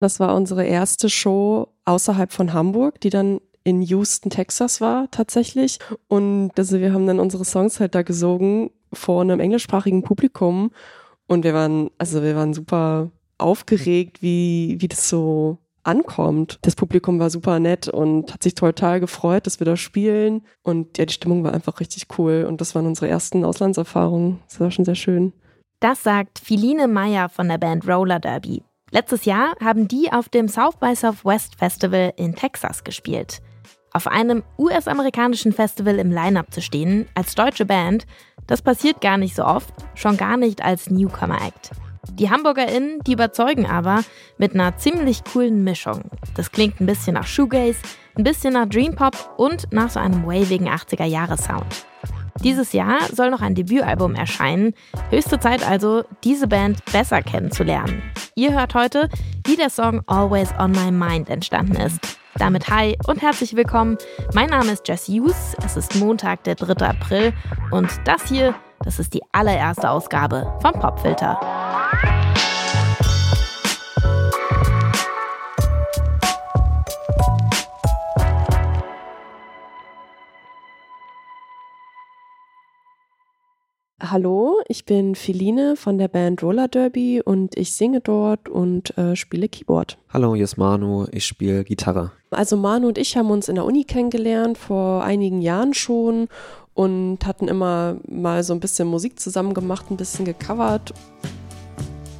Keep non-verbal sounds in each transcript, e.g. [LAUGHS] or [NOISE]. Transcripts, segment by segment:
Das war unsere erste Show außerhalb von Hamburg, die dann in Houston, Texas war tatsächlich. Und also wir haben dann unsere Songs halt da gesungen vor einem englischsprachigen Publikum. Und wir waren, also wir waren super aufgeregt, wie, wie das so ankommt. Das Publikum war super nett und hat sich total gefreut, dass wir da spielen. Und ja, die Stimmung war einfach richtig cool. Und das waren unsere ersten Auslandserfahrungen. Das war schon sehr schön. Das sagt Philine Meyer von der Band Roller Derby. Letztes Jahr haben die auf dem South by Southwest Festival in Texas gespielt. Auf einem US-amerikanischen Festival im Line-up zu stehen, als deutsche Band, das passiert gar nicht so oft, schon gar nicht als Newcomer-Act. Die HamburgerInnen, die überzeugen aber mit einer ziemlich coolen Mischung. Das klingt ein bisschen nach Shoegaze, ein bisschen nach Dreampop und nach so einem wavigen 80er-Jahre-Sound. Dieses Jahr soll noch ein Debütalbum erscheinen. Höchste Zeit also, diese Band besser kennenzulernen. Ihr hört heute, wie der Song Always on My Mind entstanden ist. Damit hi und herzlich willkommen. Mein Name ist Jess Hughes. Es ist Montag, der 3. April. Und das hier, das ist die allererste Ausgabe vom Popfilter. Hallo, ich bin Feline von der Band Roller Derby und ich singe dort und äh, spiele Keyboard. Hallo, hier ist Manu, ich spiele Gitarre. Also Manu und ich haben uns in der Uni kennengelernt, vor einigen Jahren schon und hatten immer mal so ein bisschen Musik zusammen gemacht, ein bisschen gecovert.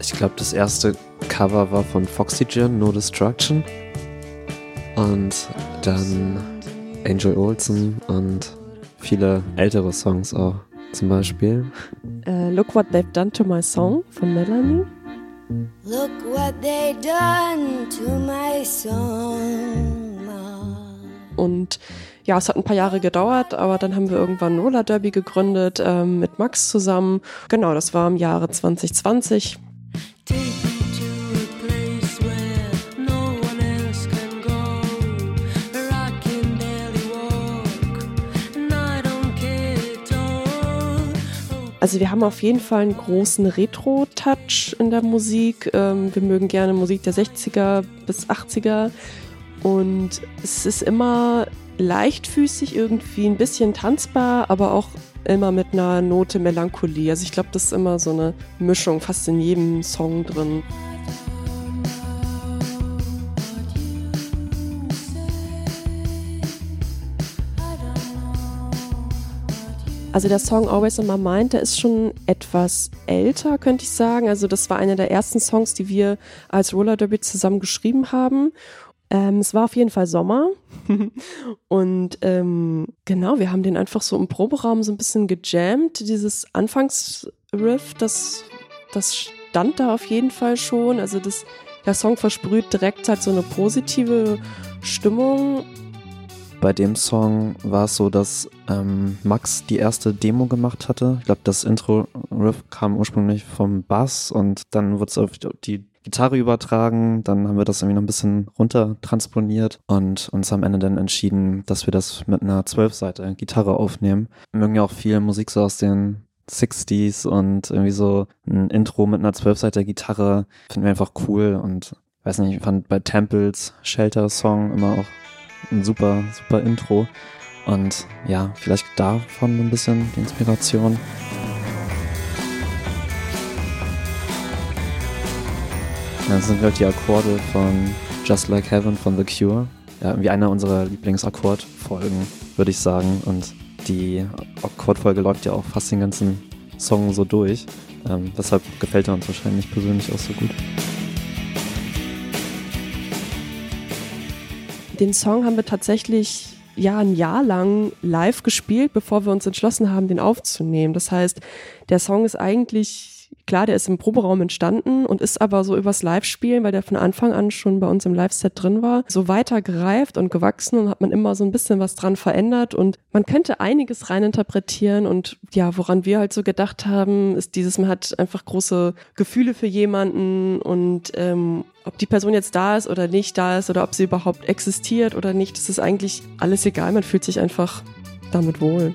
Ich glaube, das erste Cover war von Foxygen, No Destruction. Und dann Angel Olsen und viele ältere Songs auch zum Beispiel. Uh, Look What They've Done to My Song von Melanie. Look what they done to my song. Und ja, es hat ein paar Jahre gedauert, aber dann haben wir irgendwann Roller Derby gegründet ähm, mit Max zusammen. Genau, das war im Jahre 2020. Also wir haben auf jeden Fall einen großen Retro-Touch in der Musik. Ähm, wir mögen gerne Musik der 60er bis 80er. Und es ist immer leichtfüßig, irgendwie ein bisschen tanzbar, aber auch immer mit einer Note Melancholie. Also ich glaube, das ist immer so eine Mischung, fast in jedem Song drin. Also der Song Always in My Mind, der ist schon etwas älter, könnte ich sagen. Also das war einer der ersten Songs, die wir als Roller Derby zusammen geschrieben haben. Ähm, es war auf jeden Fall Sommer [LAUGHS] und ähm, genau, wir haben den einfach so im Proberaum so ein bisschen gejammt. Dieses Anfangsriff, das, das stand da auf jeden Fall schon. Also das, der Song versprüht direkt halt so eine positive Stimmung bei dem Song war es so, dass ähm, Max die erste Demo gemacht hatte. Ich glaube, das Intro-Riff kam ursprünglich vom Bass und dann wurde es auf die Gitarre übertragen. Dann haben wir das irgendwie noch ein bisschen runter transponiert und uns am Ende dann entschieden, dass wir das mit einer Zwölfseite Gitarre aufnehmen. Wir mögen ja auch viel Musik so aus den 60s und irgendwie so ein Intro mit einer Zwölfseite Gitarre finden wir einfach cool und weiß nicht, ich fand bei Temples Shelter Song immer auch ein super, super Intro. Und ja, vielleicht davon ein bisschen die Inspiration. Das sind halt die Akkorde von Just Like Heaven von The Cure. Ja, irgendwie einer unserer Lieblingsakkordfolgen, würde ich sagen. Und die Akkordfolge läuft ja auch fast den ganzen Song so durch. Ähm, deshalb gefällt er uns wahrscheinlich persönlich auch so gut. Den Song haben wir tatsächlich ja ein Jahr lang live gespielt, bevor wir uns entschlossen haben, den aufzunehmen. Das heißt, der Song ist eigentlich klar, der ist im Proberaum entstanden und ist aber so übers Live-Spielen, weil der von Anfang an schon bei uns im Live-Set drin war, so weiter gereift und gewachsen und hat man immer so ein bisschen was dran verändert und man könnte einiges reininterpretieren und ja, woran wir halt so gedacht haben, ist dieses, man hat einfach große Gefühle für jemanden und ähm, ob die Person jetzt da ist oder nicht da ist oder ob sie überhaupt existiert oder nicht, das ist eigentlich alles egal, man fühlt sich einfach damit wohl.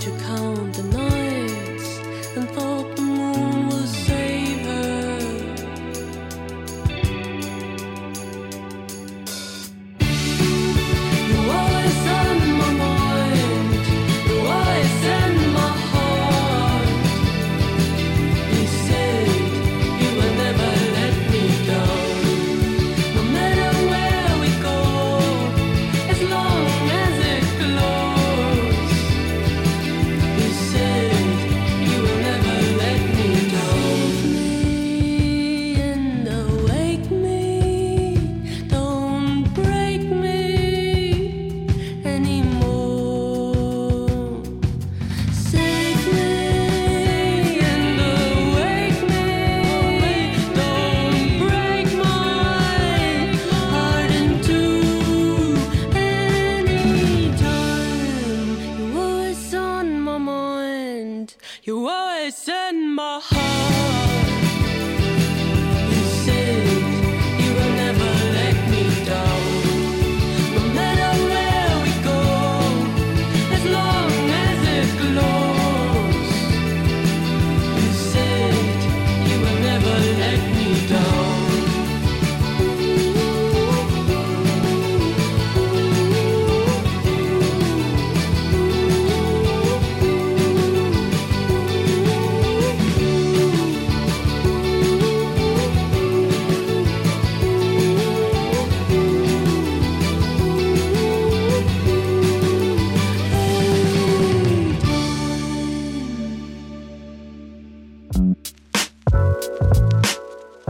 to count the nights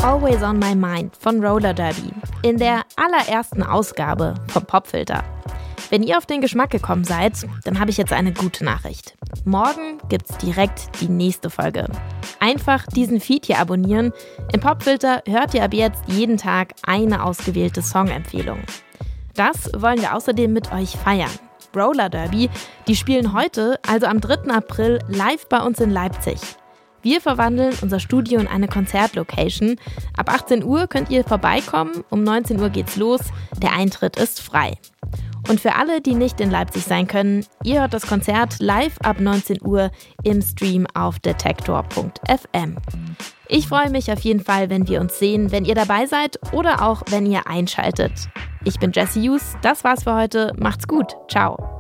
Always on My Mind von Roller Derby. In der allerersten Ausgabe vom Popfilter. Wenn ihr auf den Geschmack gekommen seid, dann habe ich jetzt eine gute Nachricht. Morgen gibt's direkt die nächste Folge. Einfach diesen Feed hier abonnieren. Im Popfilter hört ihr ab jetzt jeden Tag eine ausgewählte Songempfehlung. Das wollen wir außerdem mit euch feiern. Roller Derby, die spielen heute, also am 3. April, live bei uns in Leipzig. Wir verwandeln unser Studio in eine Konzertlocation. Ab 18 Uhr könnt ihr vorbeikommen, um 19 Uhr geht's los. Der Eintritt ist frei. Und für alle, die nicht in Leipzig sein können, ihr hört das Konzert live ab 19 Uhr im Stream auf detektor.fm. Ich freue mich auf jeden Fall, wenn wir uns sehen, wenn ihr dabei seid oder auch wenn ihr einschaltet. Ich bin Jesse Hughes, das war's für heute. Macht's gut. Ciao.